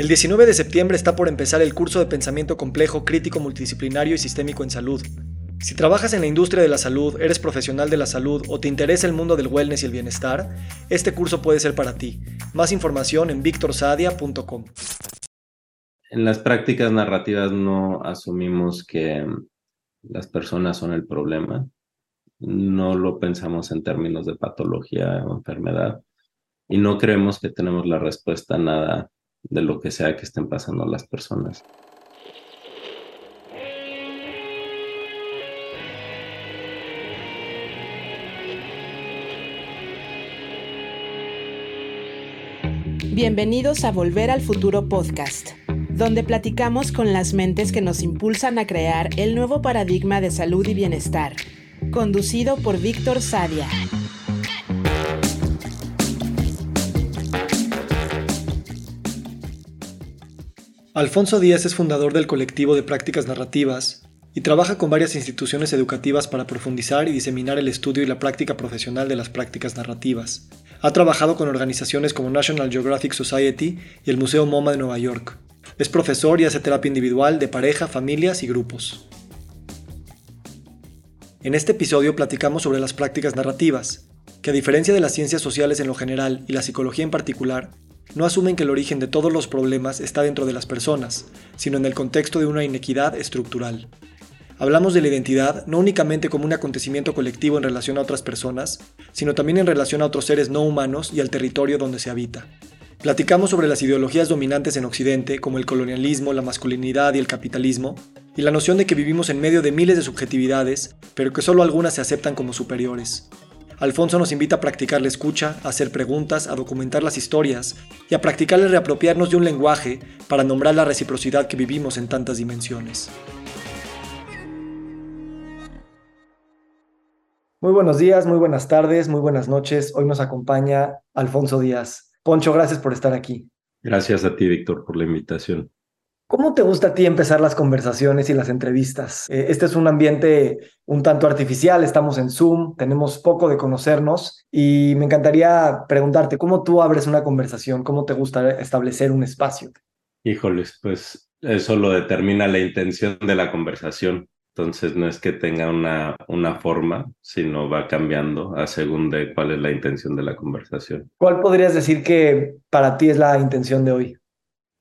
El 19 de septiembre está por empezar el curso de pensamiento complejo, crítico, multidisciplinario y sistémico en salud. Si trabajas en la industria de la salud, eres profesional de la salud o te interesa el mundo del wellness y el bienestar, este curso puede ser para ti. Más información en victorsadia.com. En las prácticas narrativas no asumimos que las personas son el problema. No lo pensamos en términos de patología o enfermedad. Y no creemos que tenemos la respuesta a nada de lo que sea que estén pasando las personas. Bienvenidos a Volver al Futuro Podcast, donde platicamos con las mentes que nos impulsan a crear el nuevo paradigma de salud y bienestar, conducido por Víctor Sadia. Alfonso Díaz es fundador del colectivo de prácticas narrativas y trabaja con varias instituciones educativas para profundizar y diseminar el estudio y la práctica profesional de las prácticas narrativas. Ha trabajado con organizaciones como National Geographic Society y el Museo MoMA de Nueva York. Es profesor y hace terapia individual de pareja, familias y grupos. En este episodio platicamos sobre las prácticas narrativas, que a diferencia de las ciencias sociales en lo general y la psicología en particular, no asumen que el origen de todos los problemas está dentro de las personas, sino en el contexto de una inequidad estructural. Hablamos de la identidad no únicamente como un acontecimiento colectivo en relación a otras personas, sino también en relación a otros seres no humanos y al territorio donde se habita. Platicamos sobre las ideologías dominantes en Occidente, como el colonialismo, la masculinidad y el capitalismo, y la noción de que vivimos en medio de miles de subjetividades, pero que solo algunas se aceptan como superiores. Alfonso nos invita a practicar la escucha, a hacer preguntas, a documentar las historias y a practicar el reapropiarnos de un lenguaje para nombrar la reciprocidad que vivimos en tantas dimensiones. Muy buenos días, muy buenas tardes, muy buenas noches. Hoy nos acompaña Alfonso Díaz. Poncho, gracias por estar aquí. Gracias a ti, Víctor, por la invitación. ¿Cómo te gusta a ti empezar las conversaciones y las entrevistas? Eh, este es un ambiente un tanto artificial, estamos en Zoom, tenemos poco de conocernos y me encantaría preguntarte, ¿cómo tú abres una conversación? ¿Cómo te gusta establecer un espacio? Híjoles, pues eso lo determina la intención de la conversación. Entonces no es que tenga una, una forma, sino va cambiando a según de cuál es la intención de la conversación. ¿Cuál podrías decir que para ti es la intención de hoy?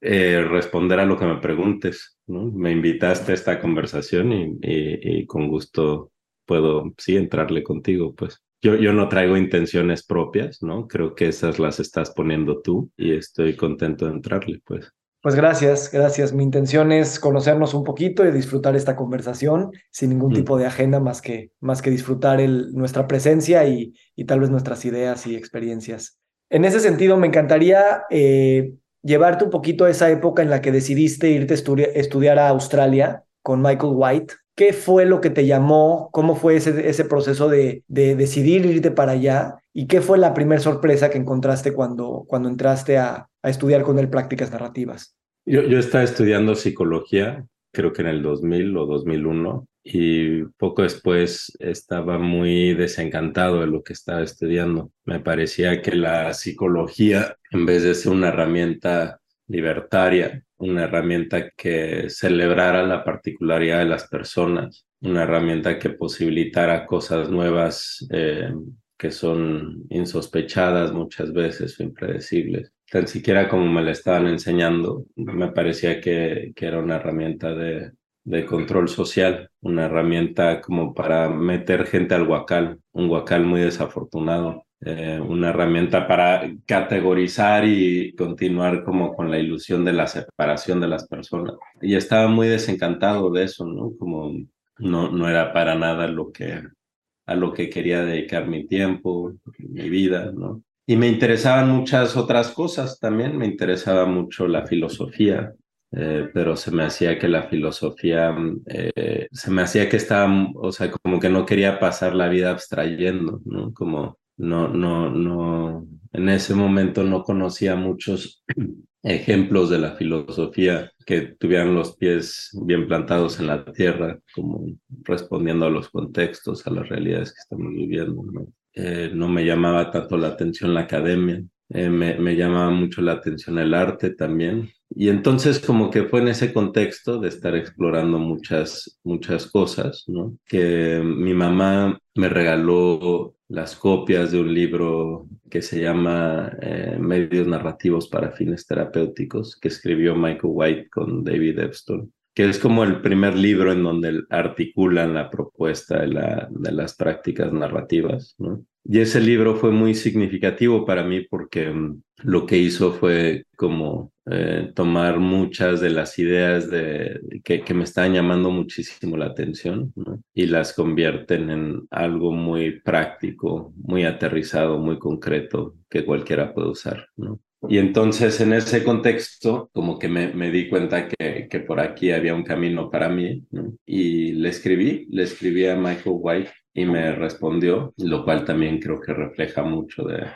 Eh, responder a lo que me preguntes. ¿no? Me invitaste a esta conversación y, y, con gusto puedo, sí, entrarle contigo, pues. Yo, yo no traigo intenciones propias, ¿no? Creo que esas las estás poniendo tú y estoy contento de entrarle, pues. Pues gracias, gracias. Mi intención es conocernos un poquito y disfrutar esta conversación sin ningún mm. tipo de agenda más que, más que disfrutar el, nuestra presencia y, y tal vez nuestras ideas y experiencias. En ese sentido, me encantaría eh, llevarte un poquito a esa época en la que decidiste irte a estudiar a Australia con Michael White. ¿Qué fue lo que te llamó? ¿Cómo fue ese, proceso de, de, decidir irte para allá? ¿Y qué fue la primera sorpresa que encontraste cuando, entraste a, a estudiar con él prácticas narrativas? Yo, yo estaba estudiando psicología, creo que en el 2000 o 2001, y poco después estaba muy desencantado de lo que estaba estudiando. Me parecía que la psicología, en vez de ser una herramienta libertaria, una herramienta que celebrara la particularidad de las personas, una herramienta que posibilitara cosas nuevas eh, que son insospechadas muchas veces o impredecibles. Tan siquiera como me la estaban enseñando, me parecía que, que era una herramienta de, de control social, una herramienta como para meter gente al huacal, un huacal muy desafortunado, eh, una herramienta para categorizar y continuar como con la ilusión de la separación de las personas. Y estaba muy desencantado de eso, ¿no? Como no, no era para nada lo que, a lo que quería dedicar mi tiempo, mi vida, ¿no? Y me interesaban muchas otras cosas también, me interesaba mucho la filosofía, eh, pero se me hacía que la filosofía, eh, se me hacía que estaba, o sea, como que no quería pasar la vida abstrayendo, ¿no? Como no, no, no, en ese momento no conocía muchos ejemplos de la filosofía que tuvieran los pies bien plantados en la tierra, como respondiendo a los contextos, a las realidades que estamos viviendo, ¿no? Eh, no me llamaba tanto la atención la academia, Eh, me, llamaba mucho la atención el arte también. Y entonces como que fue en ese contexto de estar explorando muchas, muchas cosas, ¿no? Que mi mamá me regaló las copias de un libro que se llama eh, Medios Narrativos para Fines Terapéuticos, que escribió Michael White con David Epstein que es como el primer libro en donde articulan la propuesta de, la, de las prácticas narrativas. ¿no? Y ese libro fue muy significativo para mí porque mm, lo que hizo fue como eh, tomar muchas de las ideas de, que, me estaban llamando muchísimo la atención y las convierten en algo muy práctico, muy aterrizado, muy concreto que cualquiera puede usar. ¿no? Y entonces en ese contexto, como que me, di cuenta que, que, por aquí había un camino para mí, y le escribí, le escribí a Michael White y me respondió, lo cual también creo que refleja mucho de,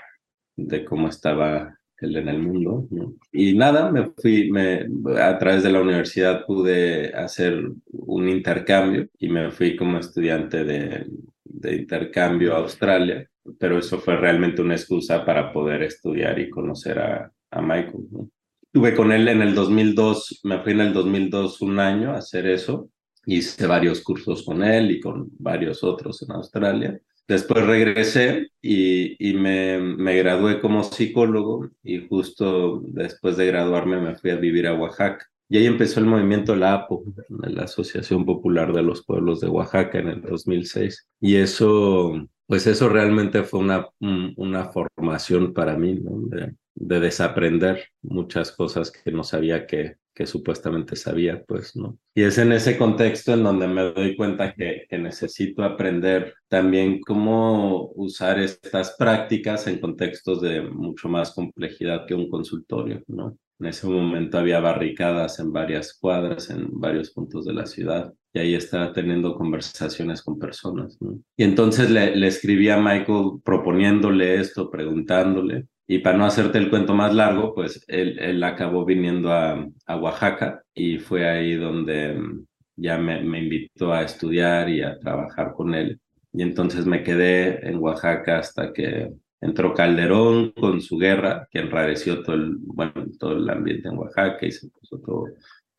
de cómo estaba él en el mundo. Y nada, me fui, me, a través de la universidad pude hacer un intercambio y me fui como estudiante de, de intercambio a Australia pero eso fue realmente una excusa para poder estudiar y conocer a, a Michael. ¿no? Estuve con él en el 2002, me fui en el 2002 un año a hacer eso, hice varios cursos con él y con varios otros en Australia. Después regresé y, y me, me, gradué como psicólogo y justo después de graduarme me fui a vivir a Oaxaca. Y ahí empezó el movimiento La APO, la Asociación Popular de los Pueblos de Oaxaca en el 2006. Y eso pues eso realmente fue una, una formación para mí, de, de, desaprender muchas cosas que no sabía que, que supuestamente sabía, pues, ¿no? Y es en ese contexto en donde me doy cuenta que, que necesito aprender también cómo usar estas prácticas en contextos de mucho más complejidad que un consultorio, ¿no? En ese momento había barricadas en varias cuadras, en varios puntos de la ciudad y ahí estaba teniendo conversaciones con personas. Y entonces le, le, escribí a Michael proponiéndole esto, preguntándole. Y para no hacerte el cuento más largo, pues él, él acabó viniendo a, a, Oaxaca y fue ahí donde mm, ya me, me, invitó a estudiar y a trabajar con él. Y entonces me quedé en Oaxaca hasta que entró Calderón con su guerra, que enrareció todo el, bueno, todo el ambiente en Oaxaca y se puso todo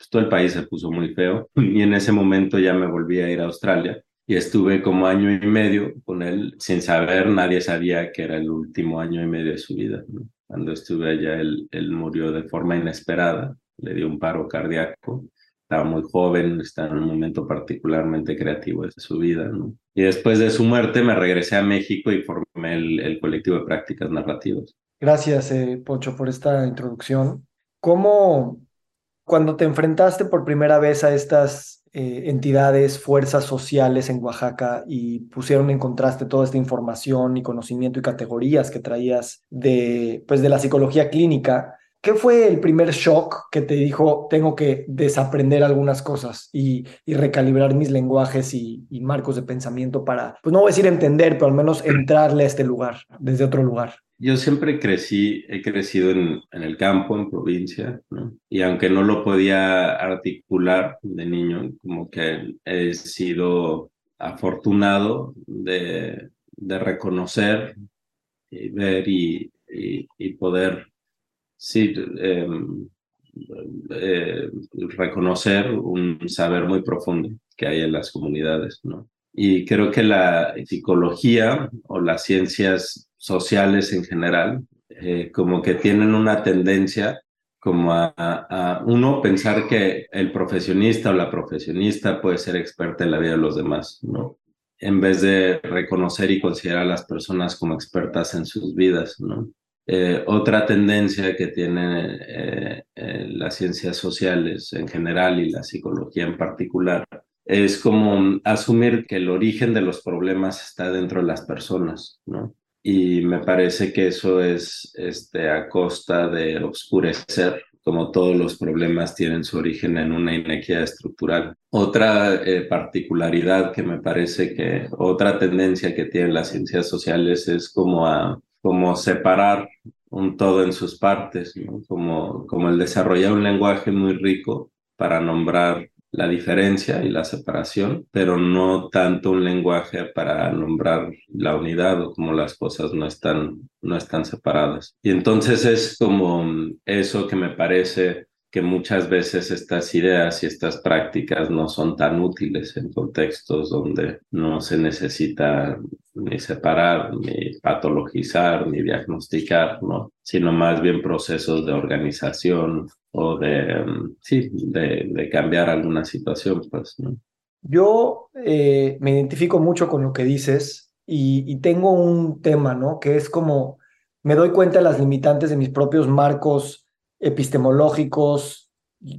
pues todo el país se puso muy feo y en ese momento ya me volví a ir a Australia y estuve como año y medio con él sin saber, nadie sabía que era el último año y medio de su vida. ¿no? Cuando estuve allá, él, él murió de forma inesperada, le dio un paro cardíaco, estaba muy joven, estaba en un momento particularmente creativo de su vida. ¿no? Y después de su muerte me regresé a México y formé el, el colectivo de prácticas narrativas. Gracias, eh, Pocho, por esta introducción. ¿Cómo, cuando te enfrentaste por primera vez a estas eh, entidades, fuerzas sociales en Oaxaca y pusieron en contraste toda esta información y conocimiento y categorías que traías de, pues, de la psicología clínica, ¿qué fue el primer shock que te dijo tengo que desaprender algunas cosas y, recalibrar mis lenguajes y, y, marcos de pensamiento para, pues no voy a decir entender, pero al menos entrarle a este lugar, desde otro lugar? Yo siempre crecí, he crecido en, en el campo, en provincia, ¿no? y aunque no lo podía articular de niño, como que he sido afortunado de, de reconocer y ver y, y, y poder sí, eh, eh, reconocer un saber muy profundo que hay en las comunidades, ¿no? Y creo que la psicología o las ciencias sociales en general, eh, como que tienen una tendencia como a, a, uno pensar que el profesionista o la profesionista puede ser experta en la vida de los demás, ¿no? En vez de reconocer y considerar a las personas como expertas en sus vidas, ¿no? Eh, otra tendencia que tienen eh, eh, las ciencias sociales en general y la psicología en particular es como asumir que el origen de los problemas está dentro de las personas, ¿no? Y me parece que eso es este, a costa de oscurecer como todos los problemas tienen su origen en una inequidad estructural. Otra eh, particularidad que me parece que, otra tendencia que tienen las ciencias sociales es como a como separar un todo en sus partes, como, como el desarrollar un lenguaje muy rico para nombrar la diferencia y la separación, pero no tanto un lenguaje para nombrar la unidad o como las cosas no están, no están separadas. Y entonces es como eso que me parece que muchas veces estas ideas y estas prácticas no son tan útiles en contextos donde no se necesita ni separar, ni patologizar, ni diagnosticar, ¿no? sino más bien procesos de organización o de, sí, de, cambiar alguna situación. Pues, ¿no? Yo eh, me identifico mucho con lo que dices y, y tengo un tema, ¿no? Que es como me doy cuenta de las limitantes de mis propios marcos epistemológicos,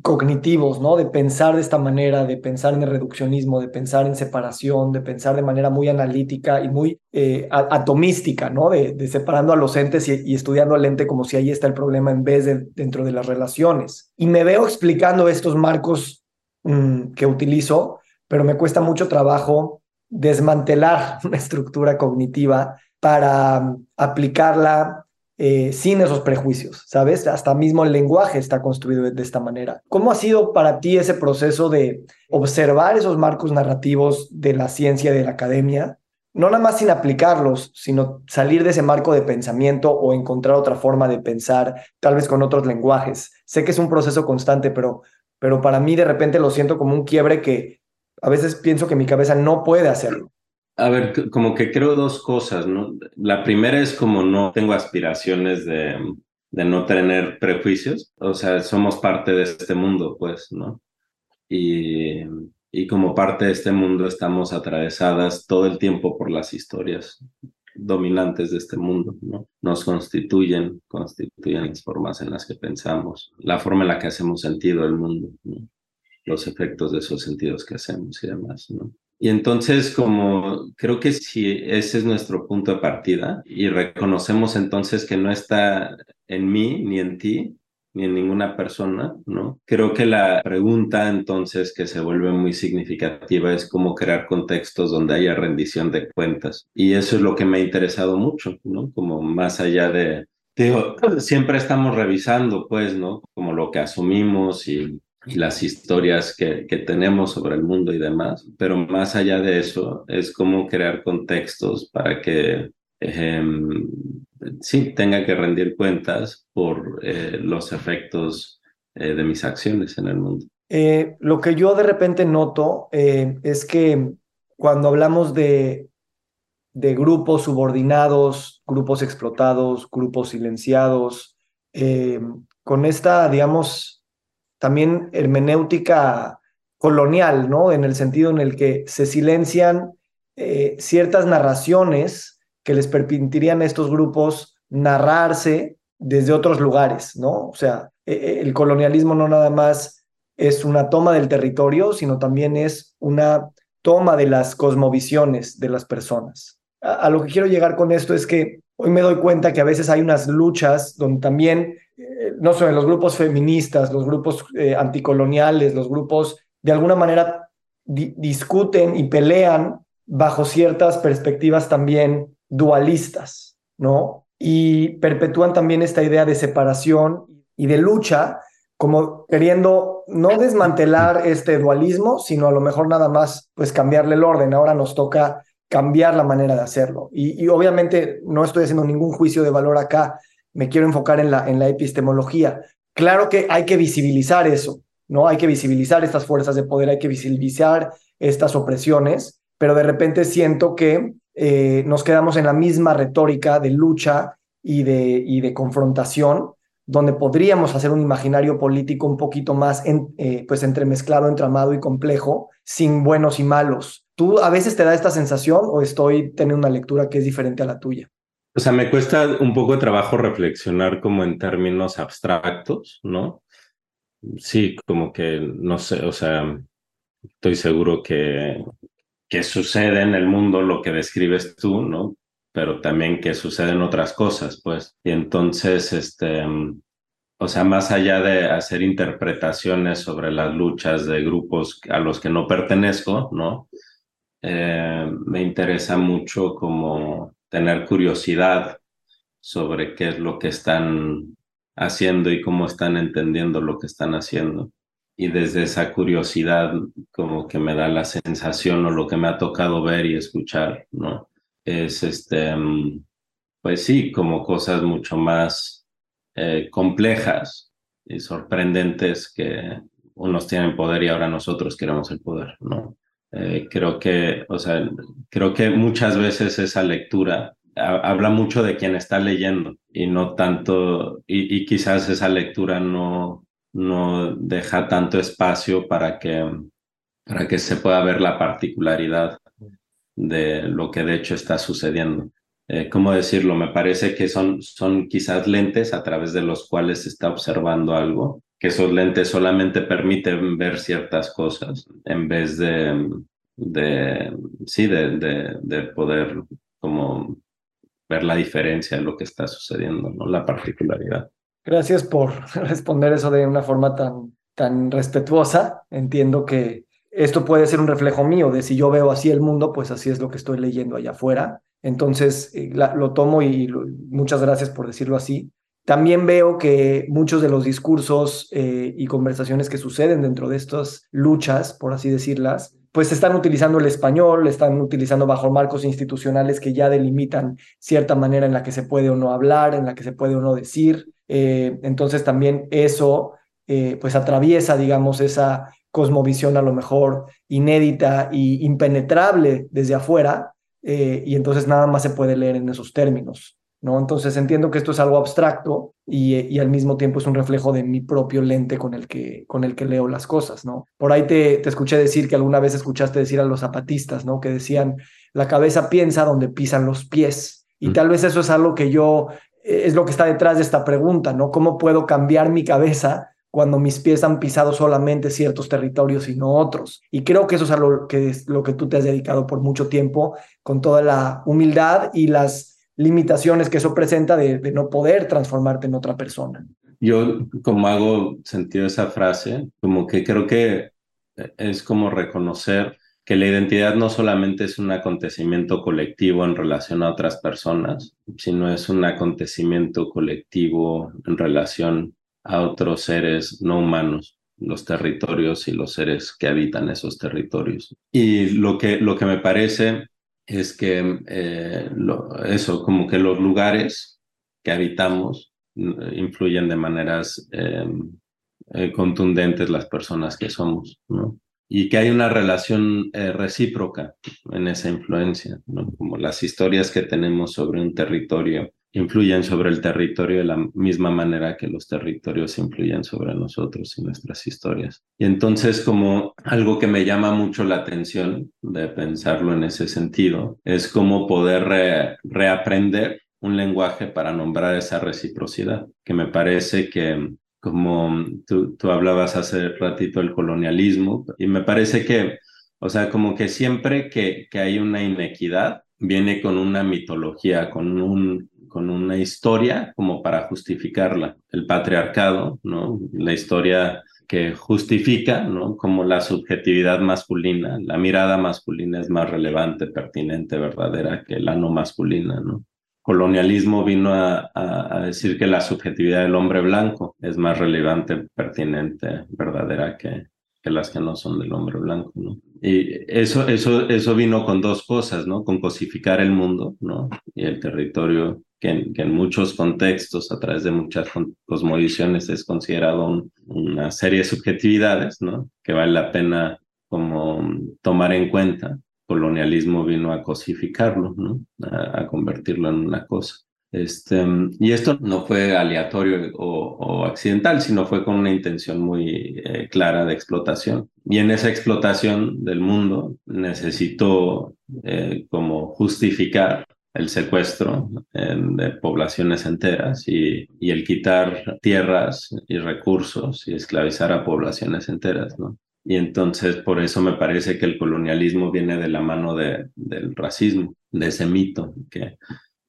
cognitivos, ¿no? De pensar de esta manera, de pensar en el reduccionismo, de pensar en separación, de pensar de manera muy analítica y muy eh, atomística, ¿no? De, separando a los entes y, estudiando al ente como si ahí está el problema en vez de dentro de las relaciones. Y me veo explicando estos marcos mm, que utilizo, pero me cuesta mucho trabajo desmantelar una estructura cognitiva para mm, aplicarla eh, sin esos prejuicios, ¿sabes? Hasta mismo el lenguaje está construido de, esta manera. ¿Cómo ha sido para ti ese proceso de observar esos marcos narrativos de la ciencia y de la academia? No nada más sin aplicarlos, sino salir de ese marco de pensamiento o encontrar otra forma de pensar, tal vez con otros lenguajes. Sé que es un proceso constante, pero, pero para mí de repente lo siento como un quiebre que a veces pienso que mi cabeza no puede hacerlo. A ver, como que creo dos cosas, ¿no? La primera es como no tengo aspiraciones de, de no tener prejuicios, o sea, somos parte de este mundo, pues, ¿no? Y, y como parte de este mundo estamos atravesadas todo el tiempo por las historias dominantes de este mundo, ¿no? Nos constituyen, constituyen las formas en las que pensamos, la forma en la que hacemos sentido el mundo, ¿no? los efectos de esos sentidos que hacemos y demás, ¿no? Y entonces, como creo que si ese es nuestro punto de partida y reconocemos entonces que no está en mí ni en ti, ni en ninguna persona, ¿no? Creo que la pregunta entonces que se vuelve muy significativa es cómo crear contextos donde haya rendición de cuentas. Y eso es lo que me ha interesado mucho, ¿no? Como más allá de, digo, siempre estamos revisando, pues, ¿no? Como lo que asumimos y y las historias que, que, tenemos sobre el mundo y demás, pero más allá de eso es cómo crear contextos para que em, sí tenga que rendir cuentas por eh, los efectos eh, de mis acciones en el mundo. Eh, lo que yo de repente noto es que cuando hablamos de, de grupos subordinados, grupos explotados, grupos silenciados, con esta, digamos, también hermenéutica colonial, ¿no? En el sentido en el que se silencian eh, ciertas narraciones que les permitirían a estos grupos narrarse desde otros lugares, ¿no? O sea, e, e, el colonialismo no nada más es una toma del territorio, sino también es una toma de las cosmovisiones de las personas. a lo que quiero llegar con esto es que hoy me doy cuenta que a veces hay unas luchas donde también no sé, los grupos feministas, los grupos eh, anticoloniales, los grupos de alguna manera discuten y pelean bajo ciertas perspectivas también dualistas, ¿no? Y perpetúan también esta idea de separación y de lucha, como queriendo no desmantelar este dualismo, sino a lo mejor nada más, pues cambiarle el orden. Ahora nos toca cambiar la manera de hacerlo. y obviamente no estoy haciendo ningún juicio de valor acá, me quiero enfocar en la, en la epistemología. Claro que hay que visibilizar eso, ¿no? Hay que visibilizar estas fuerzas de poder, hay que visibilizar estas opresiones, pero de repente siento que eh, nos quedamos en la misma retórica de lucha y de, y de confrontación, donde podríamos hacer un imaginario político un poquito más en, eh, pues entremezclado, entramado y complejo, sin buenos y malos. ¿Tú a veces te da esta sensación o estoy teniendo una lectura que es diferente a la tuya? O sea, me cuesta un poco de trabajo reflexionar como en términos abstractos, ¿no? Sí, como que, no sé, o sea, estoy seguro que, que sucede en el mundo lo que describes tú, ¿no? Pero también que suceden otras cosas, pues. Y entonces, este, o sea, más allá de hacer interpretaciones sobre las luchas de grupos a los que no pertenezco, ¿no? Eh, me interesa mucho como tener curiosidad sobre qué es lo que están haciendo y cómo están entendiendo lo que están haciendo. y desde esa curiosidad como que me da la sensación o lo que me ha tocado ver y escuchar, ¿no? Es este, pues sí, como cosas mucho más eh, complejas y sorprendentes que unos tienen poder y ahora nosotros queremos el poder, ¿no? Eh, creo que, o sea, creo que muchas veces esa lectura habla mucho de quien está leyendo y no tanto, y, quizás esa lectura no, no deja tanto espacio para que, para que se pueda ver la particularidad de lo que de hecho está sucediendo. Eh, ¿Cómo decirlo? Me parece que son, son quizás lentes a través de los cuales se está observando algo, que esos lentes solamente permiten ver ciertas cosas en vez de, de sí, de, de, de poder como ver la diferencia de lo que está sucediendo, ¿no? La particularidad. Gracias por responder eso de una forma tan, tan respetuosa. Entiendo que esto puede ser un reflejo mío de si yo veo así el mundo, pues así es lo que estoy leyendo allá afuera. Entonces eh, lo tomo y muchas gracias por decirlo así. También veo que muchos de los discursos eh, y conversaciones que suceden dentro de estas luchas, por así decirlas, pues están utilizando el español, están utilizando bajo marcos institucionales que ya delimitan cierta manera en la que se puede o no hablar, en la que se puede o no decir. Eh, entonces también eso eh, pues atraviesa, digamos, esa cosmovisión a lo mejor inédita y impenetrable desde afuera, y entonces nada más se puede leer en esos términos. ¿No? Entonces entiendo que esto es algo abstracto y, al mismo tiempo es un reflejo de mi propio lente con el que, con el que leo las cosas, ¿no? Por ahí te, te escuché decir que alguna vez escuchaste decir a los zapatistas, ¿no? Que decían, la cabeza piensa donde pisan los pies. Y mm. tal vez eso es algo que yo, es lo que está detrás de esta pregunta, ¿no? ¿Cómo puedo cambiar mi cabeza cuando mis pies han pisado solamente ciertos territorios y no otros. Y creo que eso es a lo que, es lo que tú te has dedicado por mucho tiempo, con toda la humildad y las limitaciones que eso presenta de, no poder transformarte en otra persona. Yo, como hago sentido esa frase, como que creo que es como reconocer que la identidad no solamente es un acontecimiento colectivo en relación a otras personas, sino es un acontecimiento colectivo en relación a otros seres no humanos, los territorios y los seres que habitan esos territorios. Y lo que, lo que me parece es que eh, eso, como que los lugares que habitamos mm, influyen de maneras em, eh, contundentes las personas que somos, ¿no? Y que hay una relación eh, recíproca en esa influencia, ¿no? Como las historias que tenemos sobre un territorio influyen sobre el territorio de la misma manera que los territorios influyen sobre nosotros y nuestras historias. Y entonces como algo que me llama mucho la atención de pensarlo en ese sentido es cómo poder reaprender un lenguaje para nombrar esa reciprocidad, que me parece que como tú, tú hablabas hace ratito del colonialismo, y me parece que, o sea, como que siempre que, que hay una inequidad, viene con una mitología, con un, con una historia como para justificarla. El patriarcado, ¿no? La historia que justifica, ¿no? Como la subjetividad masculina, la mirada masculina es más relevante, pertinente, verdadera que la no masculina, ¿no? Colonialismo vino a, a, decir que la subjetividad del hombre blanco es más relevante, pertinente, verdadera que, que las que no son del hombre blanco, ¿no? Y eso, eso, eso vino con dos cosas, ¿no? Con cosificar el mundo, ¿no? Y el territorio que en, muchos contextos, a través de muchas cosmovisiones, es considerado una serie de subjetividades, ¿no? Que vale la pena como tomar en cuenta. colonialismo vino a cosificarlo, ¿no? A, convertirlo en una cosa. Este, y esto no fue aleatorio o, accidental, sino fue con una intención muy eh, clara de explotación. Y en esa explotación del mundo necesitó eh, como justificar el secuestro de poblaciones enteras y, y, el quitar tierras y recursos y esclavizar a poblaciones enteras, ¿no? Y entonces por eso me parece que el colonialismo viene de la mano de, del racismo, de ese mito, que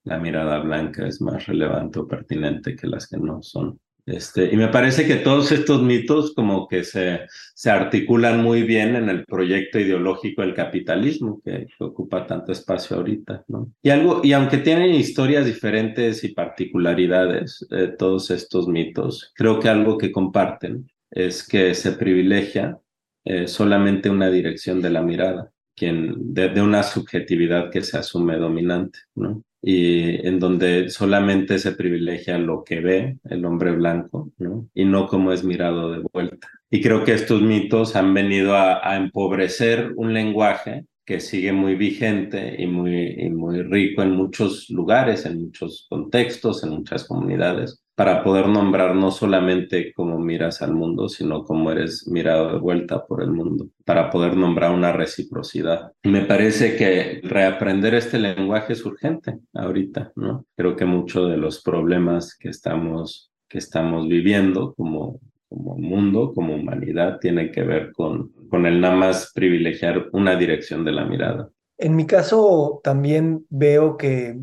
la mirada blanca es más relevante o pertinente que las que no son. Este, y me parece que todos estos mitos como que se, se articulan muy bien en el proyecto ideológico del capitalismo que, ocupa tanto espacio ahorita, ¿no? Y, algo, y aunque tienen historias diferentes y particularidades, eh, todos estos mitos, creo que algo que comparten es que se privilegia eh, solamente una dirección de la mirada, quien, de, una subjetividad que se asume dominante, ¿no? Y en donde solamente se privilegia lo que ve el hombre blanco. Y no como es mirado de vuelta. Y creo que estos mitos han venido a empobrecer un lenguaje que sigue muy vigente y muy, y muy rico en muchos lugares, en muchos contextos, en muchas comunidades, para poder nombrar no solamente cómo miras al mundo, sino cómo eres mirado de vuelta por el mundo, para poder nombrar una reciprocidad. Me parece que reaprender este lenguaje es urgente ahorita, ¿no? Creo que muchos de los problemas que estamos, que estamos viviendo como, como mundo, como humanidad, tienen que ver con con el nada más privilegiar una dirección de la mirada. En mi caso también veo que,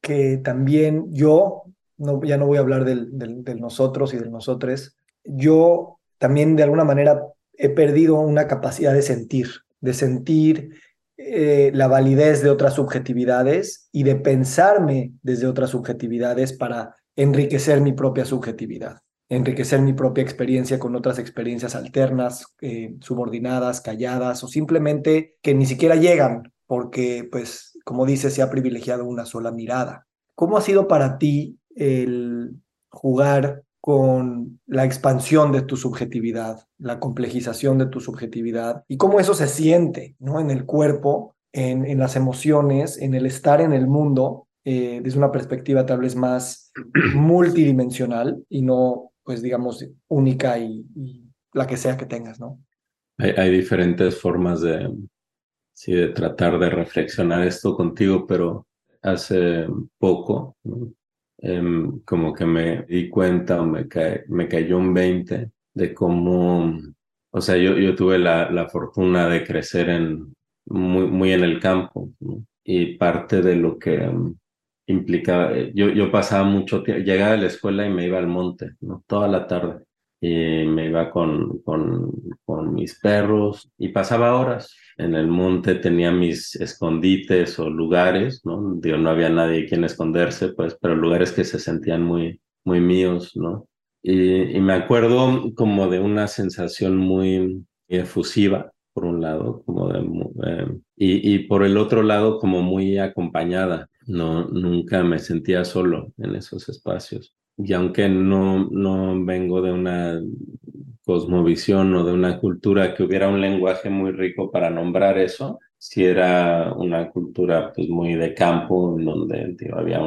que también yo, no, ya no voy a hablar del, del, nosotros y del nosotres, yo también de alguna manera he perdido una capacidad de sentir, de sentir eh, la validez de otras subjetividades y de pensarme desde otras subjetividades para enriquecer mi propia subjetividad enriquecer mi propia experiencia con otras experiencias alternas, eh, subordinadas, calladas o simplemente que ni siquiera llegan porque, pues, como dices, se ha privilegiado una sola mirada. ¿Cómo ha sido para ti el jugar con la expansión de tu subjetividad, la complejización de tu subjetividad y cómo eso se siente ¿no? en el cuerpo, en, en las emociones, en el estar en el mundo eh, desde una perspectiva tal vez más multidimensional y no pues digamos, única y, la que sea que tengas, ¿no? Hay, diferentes formas de, sí, de tratar de reflexionar esto contigo, pero hace poco, em, como que me di cuenta me, me cayó un 20 de cómo, o sea, yo, yo tuve la, la fortuna de crecer en, muy, muy en el campo, y parte de lo que implicaba, eh, yo, yo pasaba mucho tiempo, llegaba a la escuela y me iba al monte, ¿no? Toda la tarde. Y me iba con, con, con mis perros y pasaba horas. En el monte tenía mis escondites o lugares, ¿no? Digo, no había nadie quien esconderse, pues, pero lugares que se sentían muy, muy míos, ¿no? Y, y me acuerdo como de una sensación muy efusiva, por un lado, como de, eh, y, y por el otro lado, como muy acompañada no, nunca me sentía solo en esos espacios. Y aunque no, no vengo de una cosmovisión o de una cultura que hubiera un lenguaje muy rico para nombrar eso, si era una cultura pues muy de campo, en donde había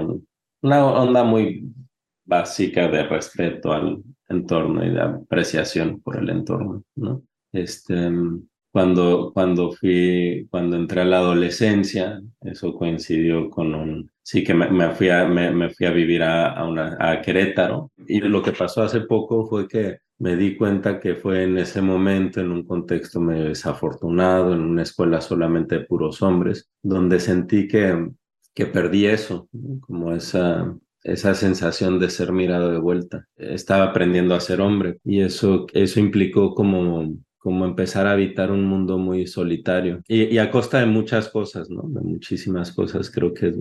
una onda muy básica de respeto al entorno y de apreciación por el entorno, ¿no? Este, cuando, cuando fui, cuando entré a la adolescencia, eso coincidió con un, sí que me, fui, a, me, fui a vivir a, a, una, a Querétaro. Y lo que pasó hace poco fue que me di cuenta que fue en ese momento, en un contexto medio desafortunado, en una escuela solamente de puros hombres, donde sentí que, que perdí eso, como esa, esa sensación de ser mirado de vuelta. Estaba aprendiendo a ser hombre y eso, eso implicó como como empezar a habitar un mundo muy solitario y, a costa de muchas cosas, ¿no? De muchísimas cosas. Creo que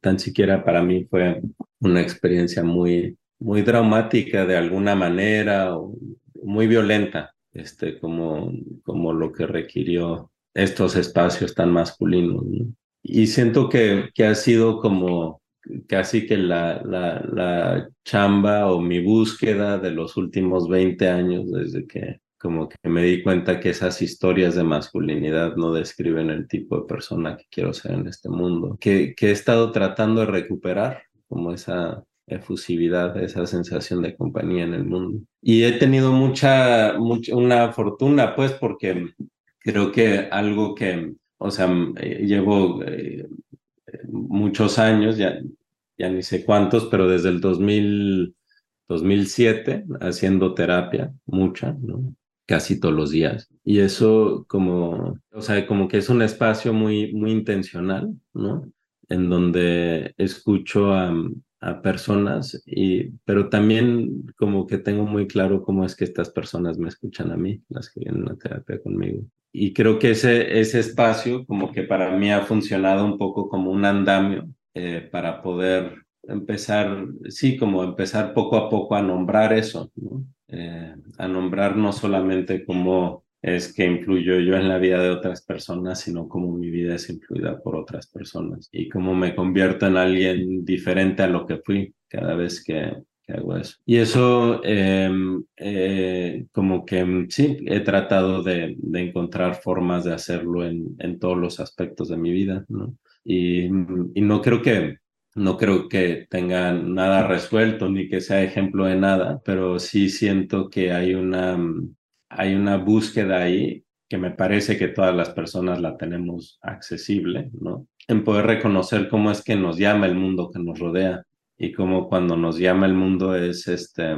tan siquiera para mí fue una experiencia muy, muy traumática de alguna manera, o muy violenta, este, como, como lo que requirió estos espacios tan masculinos. Y siento que, que ha sido como casi que la, la, la chamba o mi búsqueda de los últimos 20 años desde que como que me di cuenta que esas historias de masculinidad no describen el tipo de persona que quiero ser en este mundo, que, que he estado tratando de recuperar, como esa efusividad, esa sensación de compañía en el mundo. Y he tenido mucha, mucha una fortuna, pues, porque creo que algo que, o sea, eh, llevo eh, muchos años, ya, ya ni sé cuántos, pero desde el 2000, 2007 haciendo terapia, mucha, ¿no? Casi todos los días. Y eso como, o sea, como que es un espacio muy, muy intencional, ¿no? En donde escucho a, a personas, y, pero también como que tengo muy claro cómo es que estas personas me escuchan a mí, las que vienen a terapia conmigo. Y creo que ese, ese espacio como que para mí ha funcionado un poco como un andamio eh, para poder empezar, sí, como empezar poco a poco a nombrar eso, ¿no? Eh, a nombrar no solamente cómo es que influyo yo en la vida de otras personas, sino cómo mi vida es influida por otras personas y cómo me convierto en alguien diferente a lo que fui cada vez que, hago eso. Y eso, em, eh, como que sí, he tratado de, encontrar formas de hacerlo en, en, todos los aspectos de mi vida, ¿no? Y, y no creo que no creo que tenga nada resuelto ni que sea ejemplo de nada, pero sí siento que hay una, hay una búsqueda ahí que me parece que todas las personas la tenemos accesible, ¿no? En poder reconocer cómo es que nos llama el mundo que nos rodea y cómo cuando nos llama el mundo es este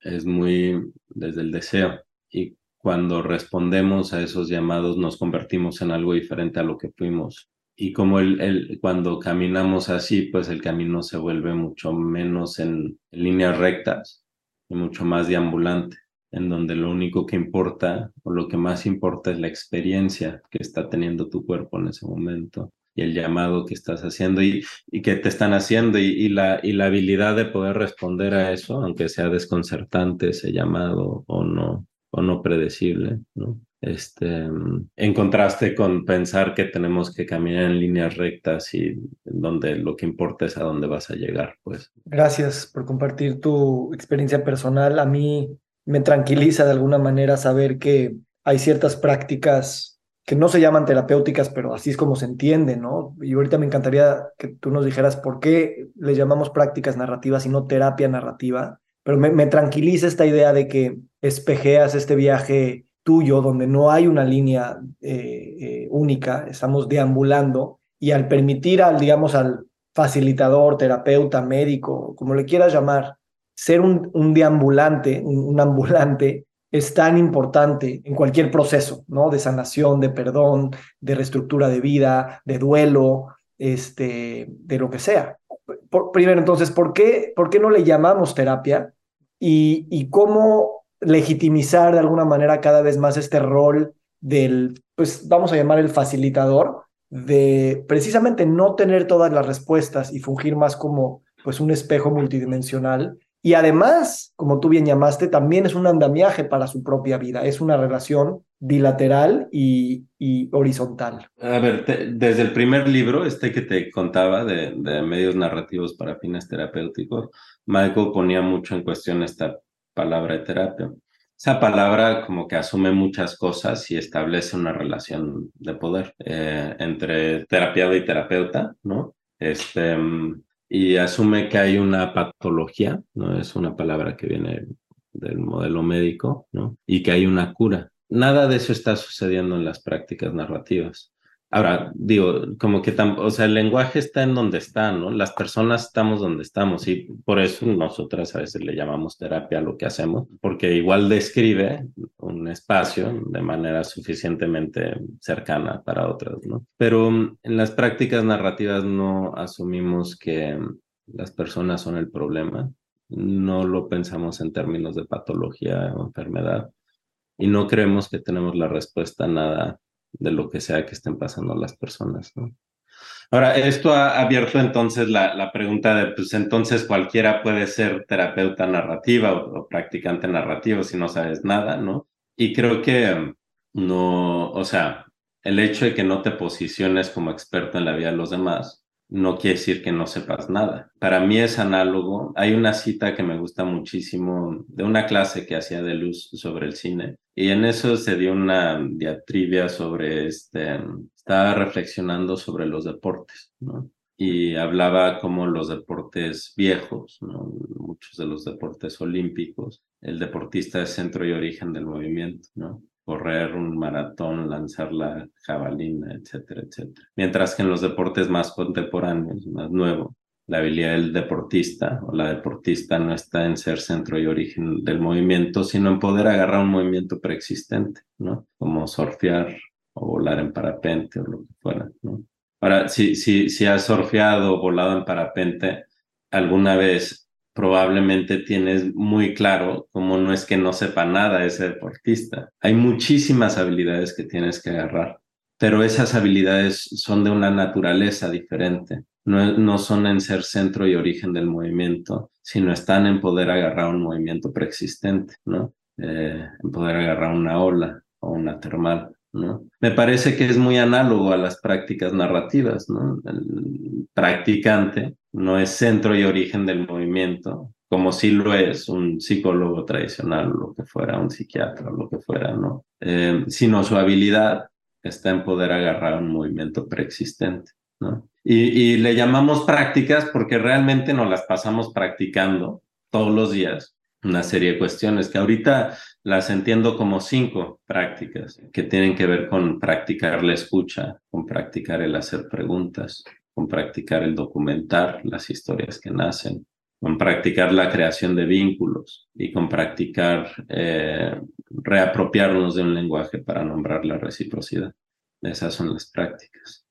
es muy desde el deseo y cuando respondemos a esos llamados nos convertimos en algo diferente a lo que fuimos y como el, el, cuando caminamos así, pues el camino se vuelve mucho menos en, líneas rectas y mucho más deambulante, en donde lo único que importa o lo que más importa es la experiencia que está teniendo tu cuerpo en ese momento y el llamado que estás haciendo y, y que te están haciendo y, y, la, y la habilidad de poder responder a eso, aunque sea desconcertante ese llamado o no, o no predecible, ¿no? Este, en contraste con pensar que tenemos que caminar en líneas rectas y donde lo que importa es a dónde vas a llegar, pues. Gracias por compartir tu experiencia personal. A mí me tranquiliza de alguna manera saber que hay ciertas prácticas que no se llaman terapéuticas, pero así es como se entiende, ¿no? Y ahorita me encantaría que tú nos dijeras por qué le llamamos prácticas narrativas y no terapia narrativa, pero me, me tranquiliza esta idea de que espejeas este viaje tuyo, donde no hay una línea eh, eh, única, estamos deambulando, y al permitir al, digamos, al facilitador, terapeuta, médico, como le quieras llamar, ser un, un deambulante, un, ambulante, es tan importante en cualquier proceso, ¿no? De sanación, de perdón, de reestructura de vida, de duelo, este, de lo que sea. primero, entonces, ¿por qué, ¿por qué no le llamamos terapia? Y, y cómo legitimizar de alguna manera cada vez más este rol del, pues vamos a llamar el facilitador, de precisamente no tener todas las respuestas y fungir más como pues un espejo multidimensional. Y además, como tú bien llamaste, también es un andamiaje para su propia vida, es una relación bilateral y, y horizontal. A ver, desde el primer libro, este que te contaba de, de medios narrativos para fines terapéuticos, Michael ponía mucho en cuestión esta palabra de terapia. Esa palabra como que asume muchas cosas y establece una relación de poder eh, entre terapeuta y terapeuta, ¿no? Este, y asume que hay una patología, ¿no? Es una palabra que viene del modelo médico, ¿no? Y que hay una cura. Nada de eso está sucediendo en las prácticas narrativas. Ahora, digo, como que, o sea, el lenguaje está en donde está, ¿no? Las personas estamos donde estamos y por eso nosotras a veces le llamamos terapia a lo que hacemos, porque igual describe un espacio de manera suficientemente cercana para otras, ¿no? Pero mm, en las prácticas narrativas no asumimos que las personas son el problema, no lo pensamos en términos de patología o enfermedad y no creemos que tenemos la respuesta a nada de lo que sea que estén pasando las personas, ¿no? Ahora, esto ha abierto entonces la, la, pregunta de, pues entonces cualquiera puede ser terapeuta narrativa o, practicante narrativo si no sabes nada, ¿no? Y creo que no, o sea, el hecho de que no te posiciones como experto en la vida de los demás no quiere decir que no sepas nada. Para mí es análogo. Hay una cita que me gusta muchísimo de una clase que hacía de luz sobre el cine y en eso se dio una diatribia sobre este, estaba reflexionando sobre los deportes, ¿no? Y hablaba como los deportes viejos, ¿no? muchos de los deportes olímpicos, el deportista es centro y origen del movimiento, ¿no? Correr un maratón, lanzar la jabalina, etcétera, etcétera. Mientras que en los deportes más contemporáneos, más nuevos, la habilidad del deportista o la deportista no está en ser centro y origen del movimiento, sino en poder agarrar un movimiento preexistente, ¿no? Como surfear o volar en parapente o lo que fuera, ¿no? Ahora, si, si, si has surfeado o volado en parapente alguna vez, probablemente tienes muy claro cómo no es que no sepa nada ese deportista. Hay muchísimas habilidades que tienes que agarrar, pero esas habilidades son de una naturaleza diferente. No, no son en ser centro y origen del movimiento, sino están en poder agarrar un movimiento preexistente, ¿no? Eh, en poder agarrar una ola o una termal. Me parece que es muy análogo a las prácticas narrativas. El practicante no es centro y origen del movimiento, como si lo es un psicólogo tradicional, lo que fuera, un psiquiatra, lo que fuera, ¿no? Eh, sino su habilidad está en poder agarrar un movimiento preexistente. Y, y le llamamos prácticas porque realmente nos las pasamos practicando todos los días una serie de cuestiones que ahorita las entiendo como cinco prácticas que tienen que ver con practicar la escucha, con practicar el hacer preguntas, con practicar el documentar las historias que nacen, con practicar la creación de vínculos y con practicar eh, reapropiarnos de un lenguaje para nombrar la reciprocidad. Esas son las prácticas.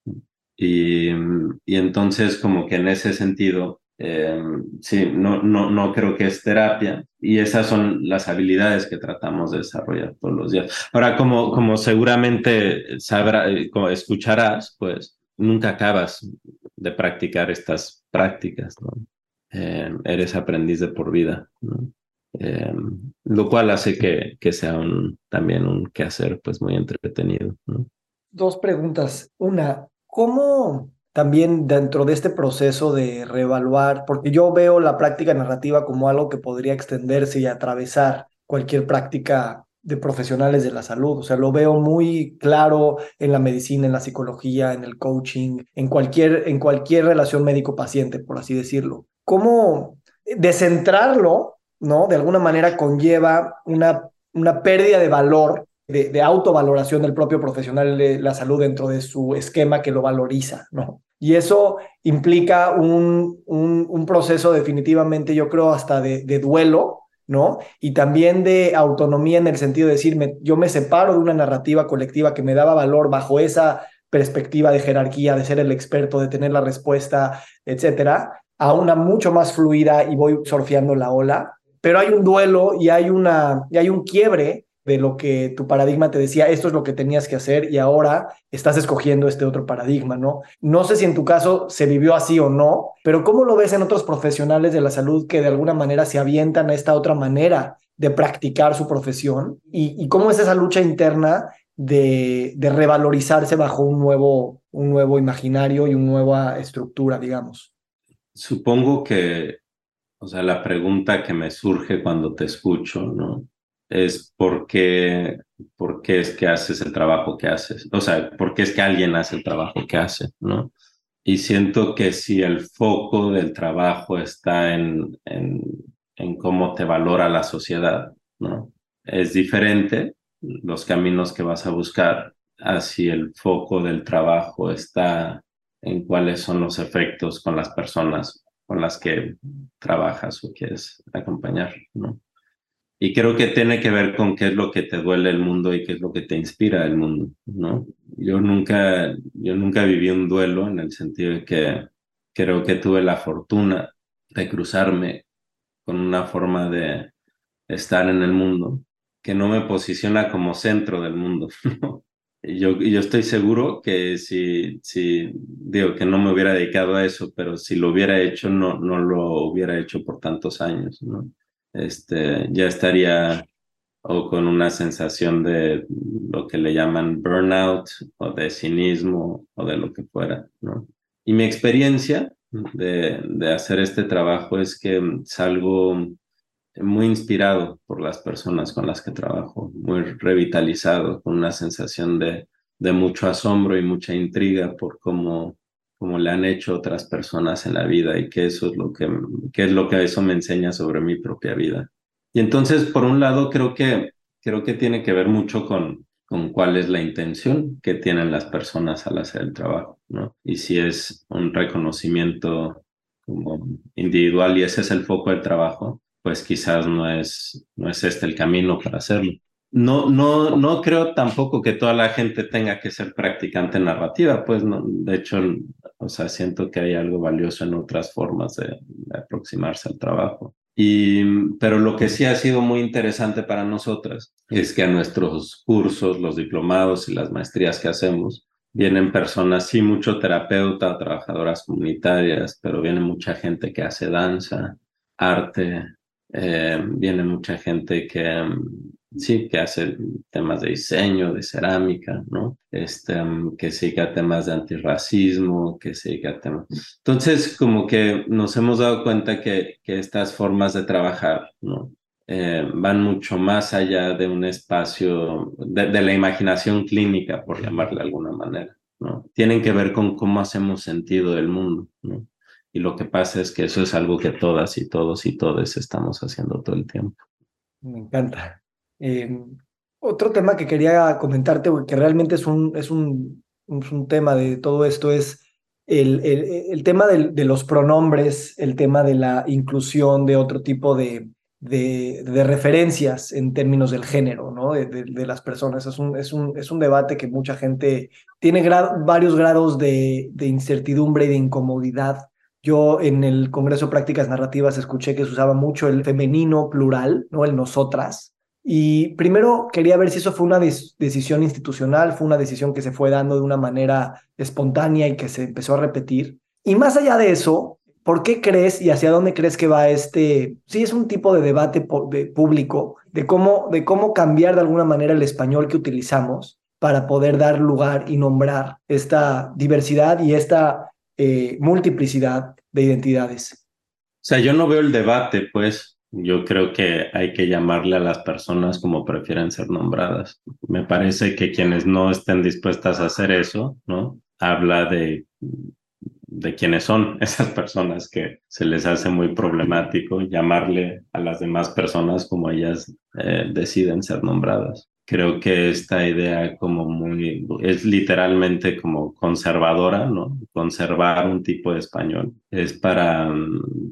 Y, y entonces como que en ese sentido eh, sí, no, no, no creo que es terapia y esas son las habilidades que tratamos de desarrollar todos los días. Ahora, como, como seguramente sabrá, eh, como escucharás, pues nunca acabas de practicar estas prácticas, ¿no? Eh, eres aprendiz de por vida, ¿no? lo cual hace que, que sea también un quehacer pues muy entretenido. ¿no? Dos preguntas. Una, ¿cómo también dentro de este proceso de reevaluar, porque yo veo la práctica narrativa como algo que podría extenderse y atravesar cualquier práctica de profesionales de la salud. O sea, lo veo muy claro en la medicina, en la psicología, en el coaching, en cualquier, en cualquier relación médico-paciente, por así decirlo. ¿Cómo descentrarlo, no? De alguna manera conlleva una, una pérdida de valor de, de, autovaloración del propio profesional de la salud dentro de su esquema que lo valoriza, ¿no? Y eso implica un, un, proceso definitivamente, yo creo, hasta de, duelo, ¿no? Y también de autonomía en el sentido de decir, yo me separo de una narrativa colectiva que me daba valor bajo esa perspectiva de jerarquía, de ser el experto, de tener la respuesta, etcétera, a una mucho más fluida y voy surfeando la ola. Pero hay un duelo y hay, una, y hay un quiebre de lo que tu paradigma te decía, esto es lo que tenías que hacer y ahora estás escogiendo este otro paradigma, ¿no? No sé si en tu caso se vivió así o no, pero ¿cómo lo ves en otros profesionales de la salud que de alguna manera se avientan a esta otra manera de practicar su profesión? ¿Y, cómo es esa lucha interna de, de, revalorizarse bajo un nuevo, un nuevo imaginario y una nueva estructura, digamos? Supongo que, o sea, la pregunta que me surge cuando te escucho, ¿no? Es por qué, por qué es que haces el trabajo que haces, o sea, por qué es que alguien hace el trabajo que hace, ¿no? Y siento que si el foco del trabajo está en, en, en cómo te valora la sociedad, ¿no? Es diferente los caminos que vas a buscar a si el foco del trabajo está en cuáles son los efectos con las personas con las que trabajas o quieres acompañar, ¿no? Y creo que tiene que ver con qué es lo que te duele el mundo y qué es lo que te inspira el mundo, ¿no? Yo nunca, yo nunca viví un duelo en el sentido de que creo que tuve la fortuna de cruzarme con una forma de estar en el mundo que no me posiciona como centro del mundo, yo, yo estoy seguro que si, si, digo que no me hubiera dedicado a eso, pero si lo hubiera hecho, no, no lo hubiera hecho por tantos años, ¿no? Este, ya estaría o con una sensación de lo que le llaman burnout o de cinismo o de lo que fuera, ¿no? Y mi experiencia de, de hacer este trabajo es que salgo muy inspirado por las personas con las que trabajo, muy revitalizado, con una sensación de, de mucho asombro y mucha intriga por cómo como le han hecho otras personas en la vida y que eso es lo que, que es lo que eso me enseña sobre mi propia vida. Y entonces, por un lado, creo que, creo que tiene que ver mucho con, con cuál es la intención que tienen las personas al hacer el trabajo, ¿no? Y si es un reconocimiento como individual y ese es el foco del trabajo, pues quizás no es, no es este el camino para hacerlo. No, no, no creo tampoco que toda la gente tenga que ser practicante narrativa, pues no, de hecho o sea, siento que hay algo valioso en otras formas de, aproximarse al trabajo. Y, pero lo que sí ha sido muy interesante para nosotras es que a nuestros cursos, los diplomados y las maestrías que hacemos, vienen personas, sí, mucho terapeuta, trabajadoras comunitarias, pero viene mucha gente que hace danza, arte, eh, viene mucha gente que sí, que hace temas de diseño, de cerámica, ¿no? Este, mm, que siga temas de antirracismo, que siga temas. Entonces, como que nos hemos dado cuenta que, que estas formas de trabajar, ¿no? Eh, van mucho más allá de un espacio, de, la imaginación clínica, por llamarle de alguna manera, ¿no? Tienen que ver con cómo hacemos sentido del mundo, ¿no? Y lo que pasa es que eso es algo que todas y todos y todes estamos haciendo todo el tiempo. Me encanta. Eh, otro tema que quería comentarte, que realmente es un, es un, un tema de todo esto, es el, el, el tema de, los pronombres, el tema de la inclusión de otro tipo de, de, referencias en términos del género, ¿no? De, de las personas. Es un, es, un, es un debate que mucha gente tiene varios grados de, incertidumbre y de incomodidad. Yo en el Congreso de Prácticas Narrativas escuché que se usaba mucho el femenino plural, ¿no? El nosotras, y primero quería ver si eso fue una decisión institucional, fue una decisión que se fue dando de una manera espontánea y que se empezó a repetir. Y más allá de eso, ¿por qué crees y hacia dónde crees que va este? Sí, es un tipo de debate de público de cómo, de cómo cambiar de alguna manera el español que utilizamos para poder dar lugar y nombrar esta diversidad y esta eh, multiplicidad de identidades. O sea, yo no veo el debate, pues, yo creo que hay que llamarle a las personas como prefieren ser nombradas. Me parece que quienes no estén dispuestas a hacer eso, ¿no? Habla de, de quiénes son esas personas que se les hace muy problemático llamarle a las demás personas como ellas eh, deciden ser nombradas creo que esta idea como muy, es literalmente como conservadora, ¿no? Conservar un tipo de español. Es para,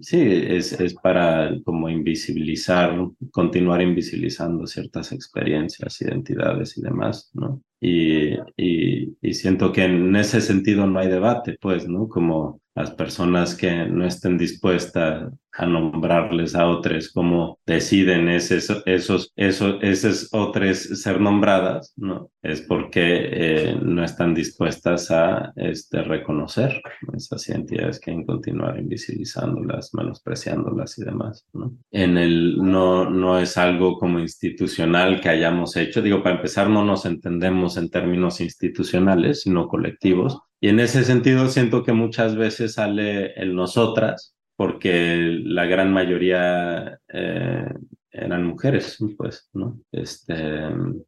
sí, es, es para como invisibilizar, continuar invisibilizando ciertas experiencias, identidades y demás, ¿no? Y, y, y siento que en ese sentido no hay debate, pues, ¿no? Como las personas que no estén dispuestas a nombrarles a otros como deciden esos, esos, esos, esos otros ser nombradas, ¿no? Es porque eh, no están dispuestas a este, reconocer esas identidades que que continuar invisibilizándolas, menospreciándolas y demás, ¿no? En el, no, no es algo como institucional que hayamos hecho, digo, para empezar no nos entendemos en términos institucionales, sino colectivos, y en ese sentido siento que muchas veces sale el nosotras, porque la gran mayoría eh, eran mujeres, pues, ¿no? Este,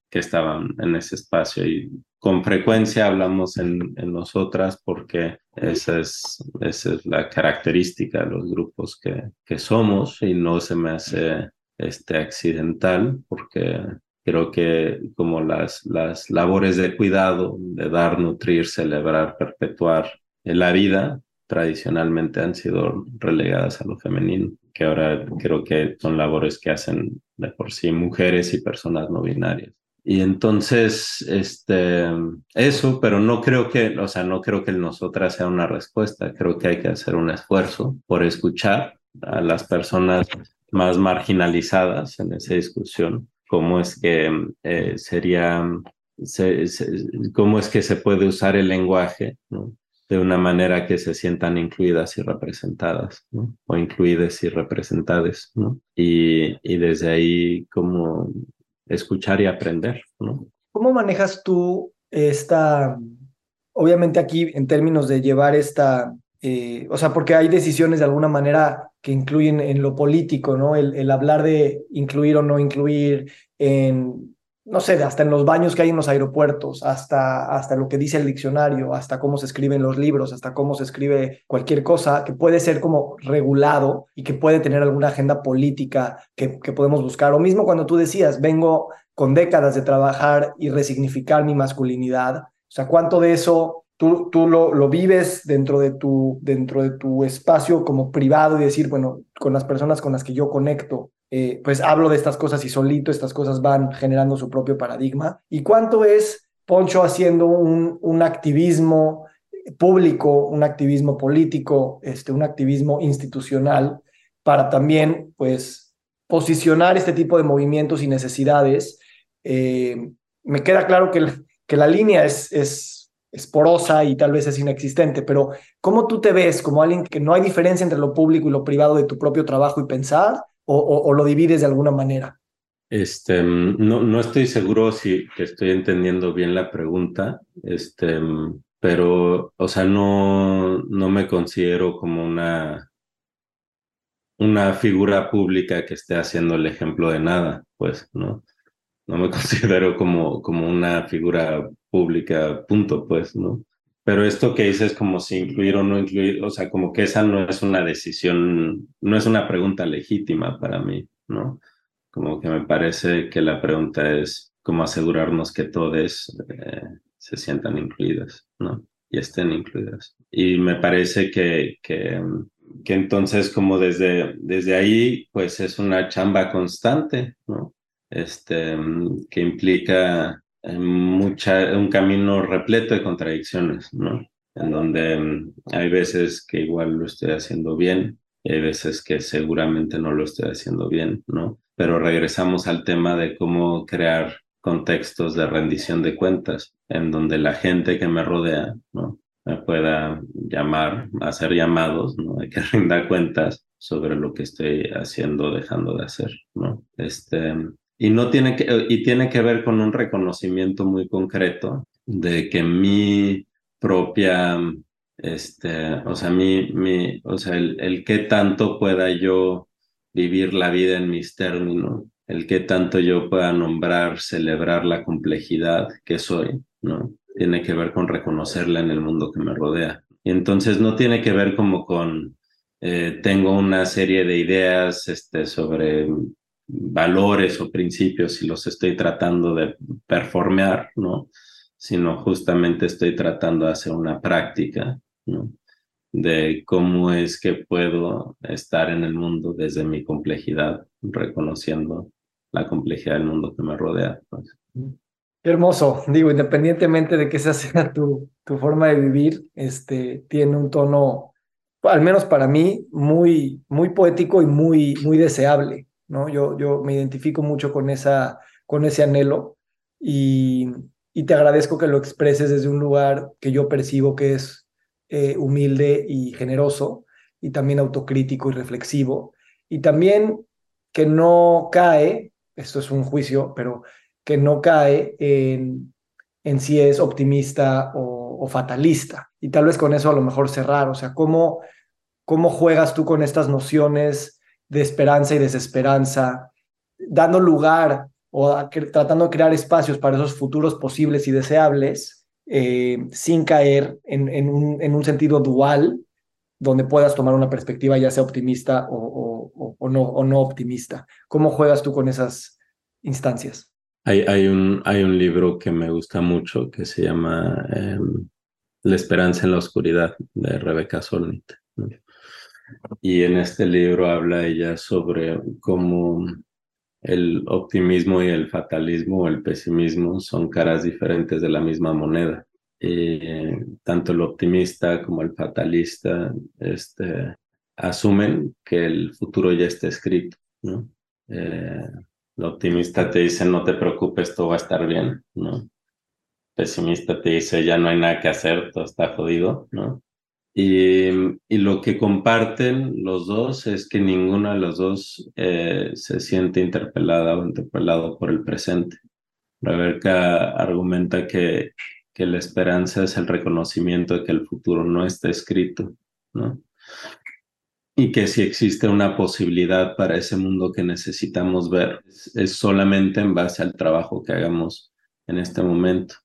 que estaban en ese espacio y con frecuencia hablamos en, en nosotras porque esa es, esa es la característica de los grupos que, que somos y no se me hace este, accidental porque Creo que como las, las labores de cuidado, de dar, nutrir, celebrar, perpetuar la vida, tradicionalmente han sido relegadas a lo femenino, que ahora creo que son labores que hacen de por sí mujeres y personas no binarias. Y entonces, este, eso, pero no creo que, o sea, no creo que el nosotras sea una respuesta. Creo que hay que hacer un esfuerzo por escuchar a las personas más marginalizadas en esa discusión cómo es que eh, sería, cómo es que se puede usar el lenguaje de una manera que se sientan incluidas y representadas, o incluidas y representadas, ¿no? y, desde ahí cómo escuchar y aprender. ¿Cómo manejas tú esta, obviamente aquí en términos de llevar esta eh, o sea, porque hay decisiones de alguna manera que incluyen en lo político, ¿no? El, hablar de incluir o no incluir en, no sé, hasta en los baños que hay en los aeropuertos, hasta, hasta lo que dice el diccionario, hasta cómo se escriben los libros, hasta cómo se escribe cualquier cosa que puede ser como regulado y que puede tener alguna agenda política que, que podemos buscar. O mismo cuando tú decías, vengo con décadas de trabajar y resignificar mi masculinidad, o sea, ¿cuánto de eso tú, tú lo, lo, vives dentro de, tu, dentro de tu espacio como privado y decir, bueno, con las personas con las que yo conecto, eh, pues hablo de estas cosas y solito estas cosas van generando su propio paradigma. ¿Y cuánto es Poncho haciendo un, un activismo público, un activismo político, este, un activismo institucional para también, pues, posicionar este tipo de movimientos y necesidades? Eh, me queda claro que, que la línea es, es es y tal vez es inexistente, pero ¿cómo tú te ves como alguien que no hay diferencia entre lo público y lo privado de tu propio trabajo y pensar o, lo divides de alguna manera? Este, no, no estoy seguro si estoy entendiendo bien la pregunta, este, pero, o sea, no, no me considero como una, una figura pública que esté haciendo el ejemplo de nada, pues, ¿no? No me considero como, como una figura pública, punto, pues, ¿no? Pero esto que dices como si incluir o no incluir, o sea, como que esa no es una decisión, no es una pregunta legítima para mí, ¿no? Como que me parece que la pregunta es cómo asegurarnos que todos eh, se sientan incluidas, ¿no? Y estén incluidas. Y me parece que, que, que entonces como desde, desde ahí, pues es una chamba constante, ¿no? Este, que implica mucha, un camino repleto de contradicciones, ¿no? En donde mm, hay veces que igual lo estoy haciendo bien, y hay veces que seguramente no lo estoy haciendo bien, ¿no? Pero regresamos al tema de cómo crear contextos de rendición de cuentas, en donde la gente que me rodea, ¿no? Me pueda llamar, hacer llamados, ¿no? De que rinda cuentas sobre lo que estoy haciendo, dejando de hacer, ¿no? Este, y, no tiene que, y tiene que ver con un reconocimiento muy concreto de que mi propia, este, o sea, mi, mi, o sea, el, el qué tanto pueda yo vivir la vida en mis términos, el qué tanto yo pueda nombrar, celebrar la complejidad que soy, ¿no? Tiene que ver con reconocerla en el mundo que me rodea. Y entonces no tiene que ver como con, eh, tengo una serie de ideas este, sobre valores o principios y los estoy tratando de performear, ¿no? Sino justamente estoy tratando de hacer una práctica. De cómo es que puedo estar en el mundo desde mi complejidad, reconociendo la complejidad del mundo que me rodea. Pues. Qué hermoso, digo, independientemente de que esa sea tu, tu forma de vivir, este, tiene un tono, al menos para mí, muy, muy poético y muy, muy deseable. ¿No? Yo, yo me identifico mucho con, esa, con ese anhelo y, y te agradezco que lo expreses desde un lugar que yo percibo que es eh, humilde y generoso y también autocrítico y reflexivo y también que no cae, esto es un juicio, pero que no cae en, en si es optimista o, o, fatalista. Y tal vez con eso a lo mejor cerrar, o sea, ¿cómo, cómo juegas tú con estas nociones de esperanza y desesperanza, dando lugar o tratando de crear espacios para esos futuros posibles y deseables, eh, sin caer en, en, un, en, un, sentido dual, donde puedas tomar una perspectiva ya sea optimista o, o, no, o no optimista. ¿Cómo juegas tú con esas instancias? Hay, hay, un, hay un libro que me gusta mucho que se llama em, La esperanza en la oscuridad de Rebeca Solnit. Y en este libro habla ella sobre cómo el optimismo y el fatalismo o el pesimismo son caras diferentes de la misma moneda. Y tanto el optimista como el fatalista este, asumen que el futuro ya está escrito. ¿no? Eh, el optimista te dice no te preocupes, todo va a estar bien. ¿no? El pesimista te dice ya no hay nada que hacer, todo está jodido. ¿no? Y, lo que comparten los dos es que ninguno de los dos eh, se siente interpelada o interpelado por el presente. Rebeca argumenta que, que la esperanza es el reconocimiento de que el futuro no está escrito, ¿no? Y que si existe una posibilidad para ese mundo que necesitamos ver, es solamente en base al trabajo que hagamos en este momento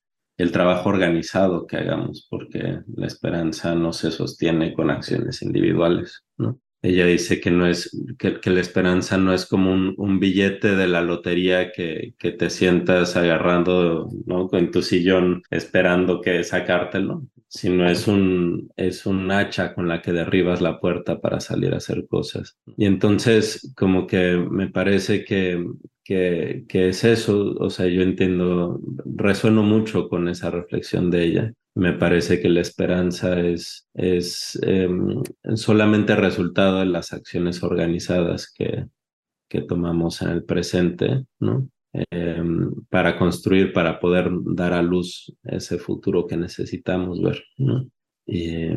el trabajo organizado que hagamos, porque la esperanza no se sostiene con acciones individuales, ¿no? Ella dice que no es, que, la esperanza no es como un, billete de la lotería que, que te sientas agarrando, ¿no? En tu sillón esperando que sacártelo, sino es un, es un hacha con la que derribas la puerta para salir a hacer cosas. Y entonces, como que me parece que, que, que es eso, o sea, yo entiendo, resueno mucho con esa reflexión de ella. Me parece que la esperanza es, es em, solamente resultado de las acciones organizadas que, que tomamos en el presente, ¿no? em, para construir, para poder dar a luz ese futuro que necesitamos ver. Y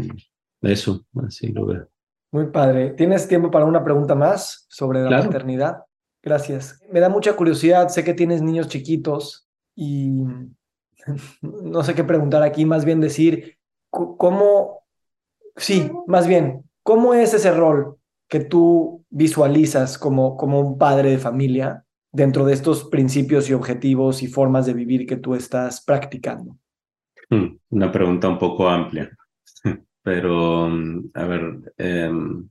eso, así lo veo. Muy padre. ¿Tienes tiempo para una pregunta más sobre la maternidad? Gracias. Me da mucha curiosidad, sé que tienes niños chiquitos y no sé qué preguntar aquí, más bien decir, ¿cómo, sí, más bien, ¿cómo es ese rol que tú visualizas como, como un padre de familia dentro de estos principios y objetivos y formas de vivir que tú estás practicando? Hmm, una pregunta un poco amplia, pero a ver, em,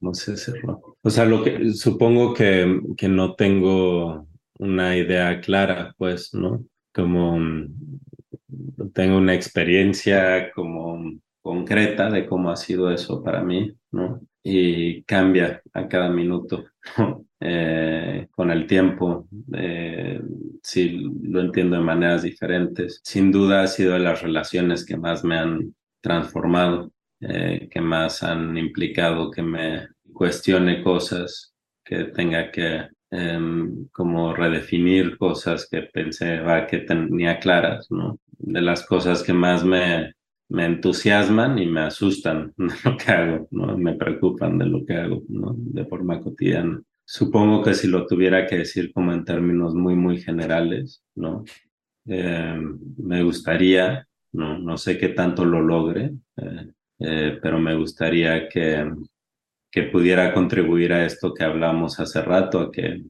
no sé hacerlo. O sea, lo que supongo que, que no tengo una idea clara, pues, ¿no? Como tengo una experiencia como concreta de cómo ha sido eso para mí, ¿no? Y cambia a cada minuto eh, con el tiempo. Eh, sí, lo entiendo de maneras diferentes. Sin duda ha sido de las relaciones que más me han transformado, eh, que más han implicado que me cuestione cosas, que tenga que em, como redefinir cosas que pensé que tenía claras, ¿no? De las cosas que más me me entusiasman y me asustan de lo que hago, ¿no? me preocupan de lo que hago ¿no? de forma cotidiana. Supongo que si lo tuviera que decir como en términos muy, muy generales, ¿no? Eh, me gustaría, no, no sé qué tanto lo logre, eh, eh, pero me gustaría que, que pudiera contribuir a esto que hablamos hace rato, que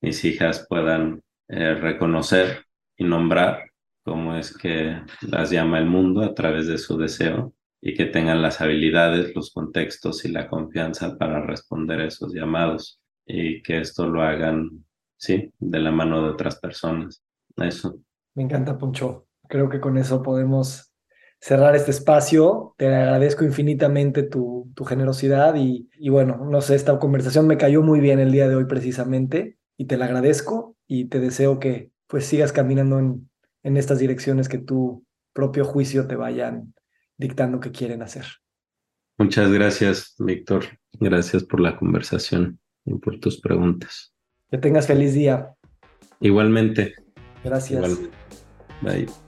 mis hijas puedan reconocer y nombrar cómo es que las llama el mundo a través de su deseo y que tengan las habilidades, los contextos y la confianza para responder a esos llamados y que esto lo hagan, sí, de la mano de otras personas. Eso. Me encanta, Poncho. Creo que con eso podemos cerrar este espacio. Te agradezco infinitamente tu, tu generosidad y, y bueno, no sé, esta conversación me cayó muy bien el día de hoy precisamente y te la agradezco y te deseo que pues sigas caminando en, en estas direcciones que tu propio juicio te vayan dictando que quieren hacer. Muchas gracias, Víctor. Gracias por la conversación y por tus preguntas. Que tengas feliz día. Igualmente. Gracias. Bye.